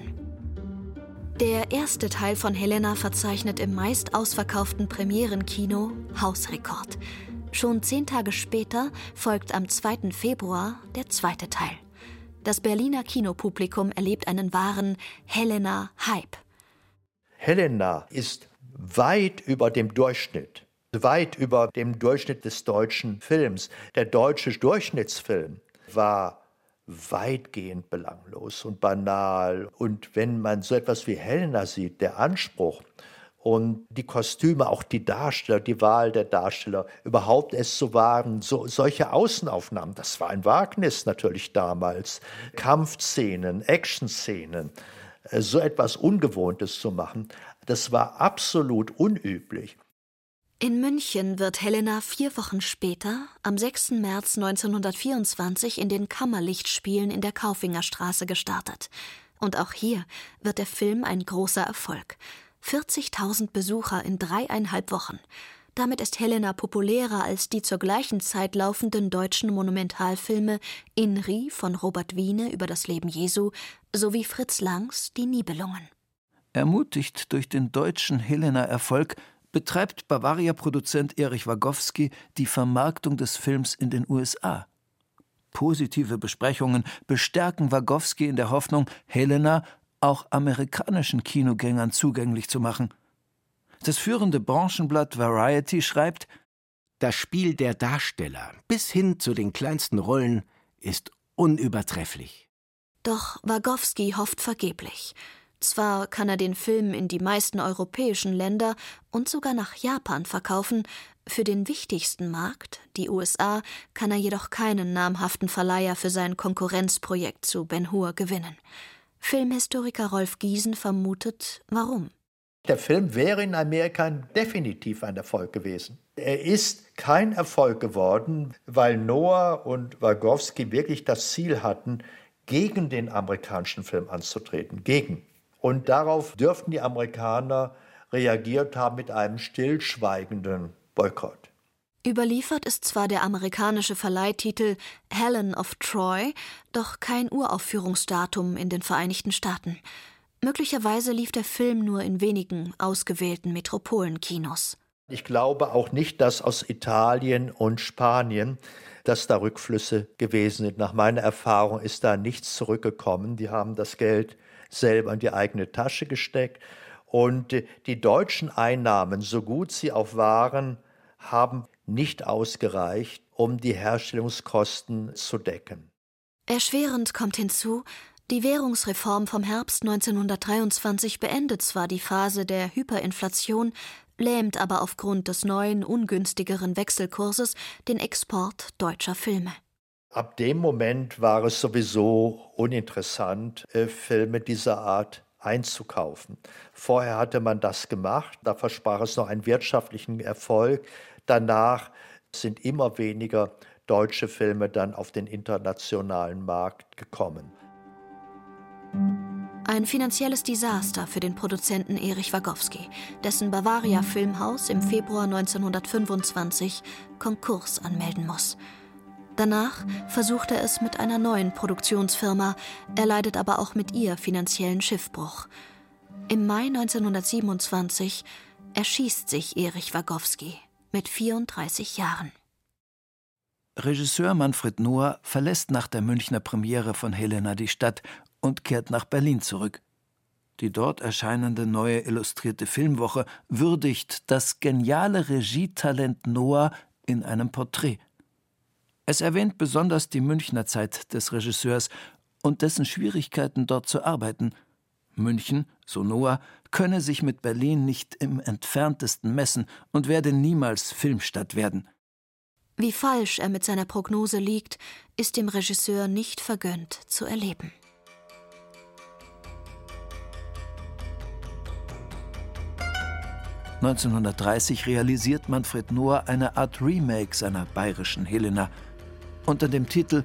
Der erste Teil von Helena verzeichnet im meist ausverkauften Premierenkino Hausrekord. Schon zehn Tage später folgt am 2. Februar der zweite Teil. Das Berliner Kinopublikum erlebt einen wahren Helena-Hype. Helena ist weit über dem Durchschnitt, weit über dem Durchschnitt des deutschen Films. Der deutsche Durchschnittsfilm war weitgehend belanglos und banal. Und wenn man so etwas wie Helena sieht, der Anspruch und die Kostüme, auch die Darsteller, die Wahl der Darsteller, überhaupt es zu wagen, so, solche Außenaufnahmen, das war ein Wagnis natürlich damals. Kampfszenen, Actionszenen, äh, so etwas Ungewohntes zu machen. Das war absolut unüblich. In München wird Helena vier Wochen später, am 6. März 1924, in den Kammerlichtspielen in der Kaufingerstraße gestartet. Und auch hier wird der Film ein großer Erfolg. 40.000 Besucher in dreieinhalb Wochen. Damit ist Helena populärer als die zur gleichen Zeit laufenden deutschen Monumentalfilme Inri von Robert Wiene über das Leben Jesu sowie Fritz Langs Die Nibelungen. Ermutigt durch den deutschen Helena-Erfolg betreibt Bavaria-Produzent Erich Wagowski die Vermarktung des Films in den USA. Positive Besprechungen bestärken Wagowski in der Hoffnung, Helena auch amerikanischen Kinogängern zugänglich zu machen. Das führende Branchenblatt Variety schreibt, das Spiel der Darsteller bis hin zu den kleinsten Rollen ist unübertrefflich. Doch Wagowski hofft vergeblich. Zwar kann er den Film in die meisten europäischen Länder und sogar nach Japan verkaufen, für den wichtigsten Markt, die USA, kann er jedoch keinen namhaften Verleiher für sein Konkurrenzprojekt zu Ben Hur gewinnen. Filmhistoriker Rolf Giesen vermutet, warum. Der Film wäre in Amerika definitiv ein Erfolg gewesen. Er ist kein Erfolg geworden, weil Noah und Wagowski wirklich das Ziel hatten, gegen den amerikanischen Film anzutreten. Gegen. Und darauf dürften die Amerikaner reagiert haben mit einem stillschweigenden Boykott. Überliefert ist zwar der amerikanische Verleihtitel Helen of Troy, doch kein Uraufführungsdatum in den Vereinigten Staaten. Möglicherweise lief der Film nur in wenigen ausgewählten Metropolenkinos. Ich glaube auch nicht, dass aus Italien und Spanien, dass da Rückflüsse gewesen sind. Nach meiner Erfahrung ist da nichts zurückgekommen. Die haben das Geld selber in die eigene Tasche gesteckt. Und die deutschen Einnahmen, so gut sie auch waren, haben nicht ausgereicht, um die Herstellungskosten zu decken. Erschwerend kommt hinzu, die Währungsreform vom Herbst 1923 beendet zwar die Phase der Hyperinflation, lähmt aber aufgrund des neuen, ungünstigeren Wechselkurses den Export deutscher Filme. Ab dem Moment war es sowieso uninteressant, äh, Filme dieser Art einzukaufen. Vorher hatte man das gemacht, da versprach es noch einen wirtschaftlichen Erfolg. Danach sind immer weniger deutsche Filme dann auf den internationalen Markt gekommen. Ein finanzielles Desaster für den Produzenten Erich Wagowski, dessen Bavaria Filmhaus im Februar 1925 Konkurs anmelden muss. Danach versucht er es mit einer neuen Produktionsfirma, er leidet aber auch mit ihr finanziellen Schiffbruch. Im Mai 1927 erschießt sich Erich Wagowski mit 34 Jahren. Regisseur Manfred Noah verlässt nach der Münchner Premiere von Helena die Stadt und kehrt nach Berlin zurück. Die dort erscheinende neue illustrierte Filmwoche würdigt das geniale Regietalent Noah in einem Porträt. Es erwähnt besonders die Münchner Zeit des Regisseurs und dessen Schwierigkeiten dort zu arbeiten. München, so Noah, könne sich mit Berlin nicht im entferntesten messen und werde niemals Filmstadt werden. Wie falsch er mit seiner Prognose liegt, ist dem Regisseur nicht vergönnt zu erleben. (1930) realisiert Manfred Noah eine Art Remake seiner bayerischen Helena – unter dem Titel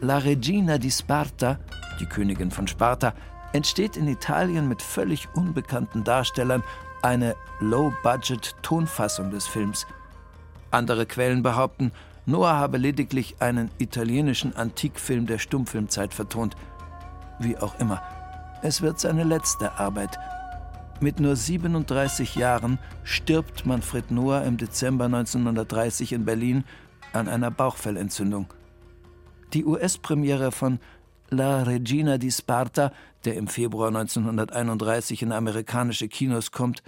La Regina di Sparta, die Königin von Sparta, entsteht in Italien mit völlig unbekannten Darstellern eine Low-Budget-Tonfassung des Films. Andere Quellen behaupten, Noah habe lediglich einen italienischen Antikfilm der Stummfilmzeit vertont. Wie auch immer, es wird seine letzte Arbeit. Mit nur 37 Jahren stirbt Manfred Noah im Dezember 1930 in Berlin an einer Bauchfellentzündung. Die US-Premiere von La Regina di Sparta, der im Februar 1931 in amerikanische Kinos kommt,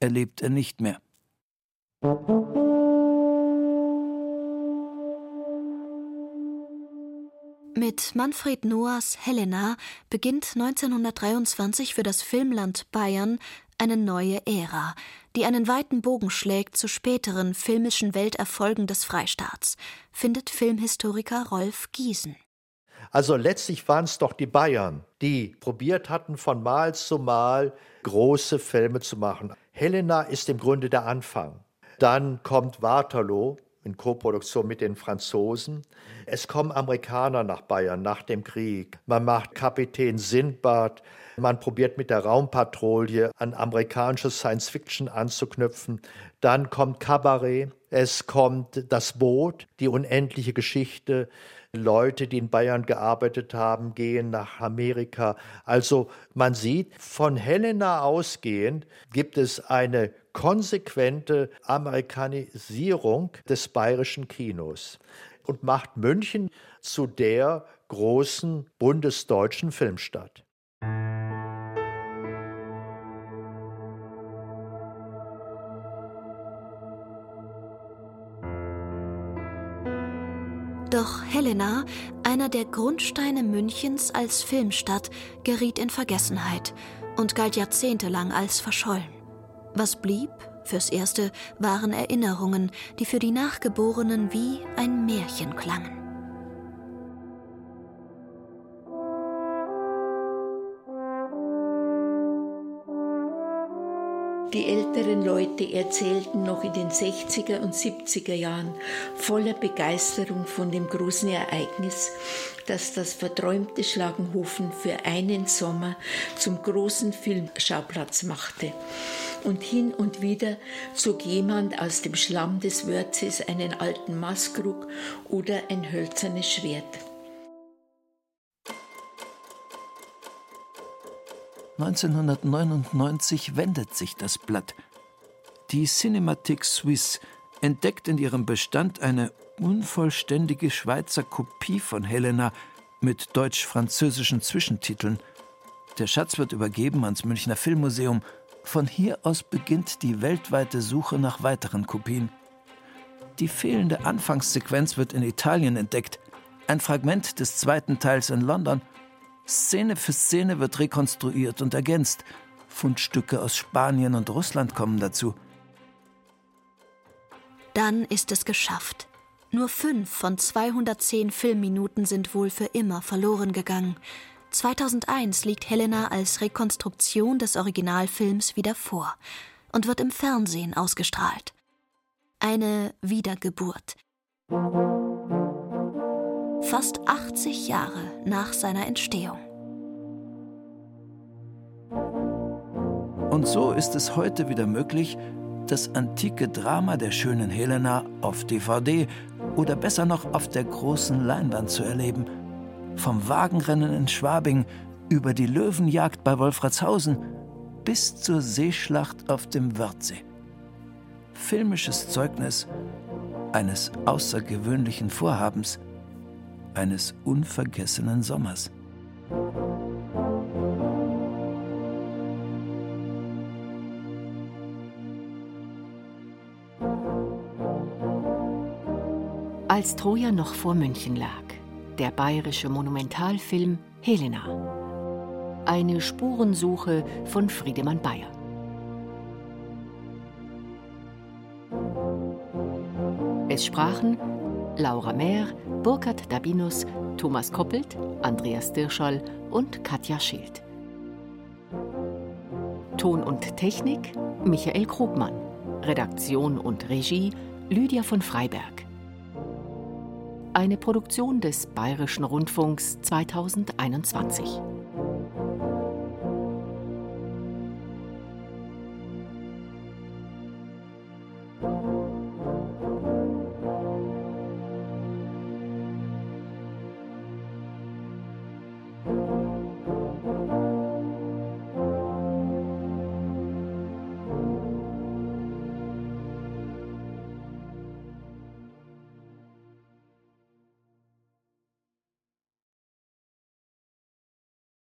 erlebt er nicht mehr. Mit Manfred Noahs Helena beginnt 1923 für das Filmland Bayern eine neue Ära, die einen weiten Bogen schlägt zu späteren filmischen Welterfolgen des Freistaats, findet Filmhistoriker Rolf Giesen. Also letztlich waren es doch die Bayern, die probiert hatten, von Mal zu Mal große Filme zu machen. Helena ist im Grunde der Anfang. Dann kommt Waterloo in Koproduktion mit den Franzosen. Es kommen Amerikaner nach Bayern nach dem Krieg. Man macht Kapitän Sindbad. Man probiert mit der Raumpatrouille an amerikanische Science Fiction anzuknüpfen. Dann kommt Cabaret. Es kommt das Boot, die unendliche Geschichte. Leute, die in Bayern gearbeitet haben, gehen nach Amerika. Also man sieht, von Helena ausgehend gibt es eine konsequente Amerikanisierung des bayerischen Kinos und macht München zu der großen bundesdeutschen Filmstadt. Doch Helena, einer der Grundsteine Münchens als Filmstadt, geriet in Vergessenheit und galt jahrzehntelang als verschollen. Was blieb? Fürs Erste waren Erinnerungen, die für die Nachgeborenen wie ein Märchen klangen. Die älteren Leute erzählten noch in den 60er und 70er Jahren voller Begeisterung von dem großen Ereignis, das das verträumte Schlagenhofen für einen Sommer zum großen Filmschauplatz machte und hin und wieder zog jemand aus dem Schlamm des Wörzes einen alten Maskrug oder ein hölzernes Schwert. (1999) wendet sich das Blatt. Die Cinémathèque Suisse entdeckt in ihrem Bestand eine unvollständige Schweizer Kopie von Helena mit deutsch-französischen Zwischentiteln. Der Schatz wird übergeben ans Münchner Filmmuseum von hier aus beginnt die weltweite Suche nach weiteren Kopien. Die fehlende Anfangssequenz wird in Italien entdeckt, ein Fragment des zweiten Teils in London. Szene für Szene wird rekonstruiert und ergänzt. Fundstücke aus Spanien und Russland kommen dazu. Dann ist es geschafft. Nur fünf von 210 Filmminuten sind wohl für immer verloren gegangen. 2001 liegt Helena als Rekonstruktion des Originalfilms wieder vor und wird im Fernsehen ausgestrahlt. Eine Wiedergeburt. Fast 80 Jahre nach seiner Entstehung. Und so ist es heute wieder möglich, das antike Drama der schönen Helena auf DVD oder besser noch auf der großen Leinwand zu erleben – vom Wagenrennen in Schwabing über die Löwenjagd bei Wolfratshausen bis zur Seeschlacht auf dem Wörthsee. Filmisches Zeugnis eines außergewöhnlichen Vorhabens, eines unvergessenen Sommers. Als Troja noch vor München lag, der bayerische Monumentalfilm Helena. Eine Spurensuche von Friedemann Bayer. Es sprachen Laura Mehr, Burkhard Dabinus, Thomas Koppelt, Andreas Dirschall und Katja Schild. Ton und Technik Michael Krugmann. Redaktion und Regie Lydia von Freiberg eine Produktion des Bayerischen Rundfunks 2021.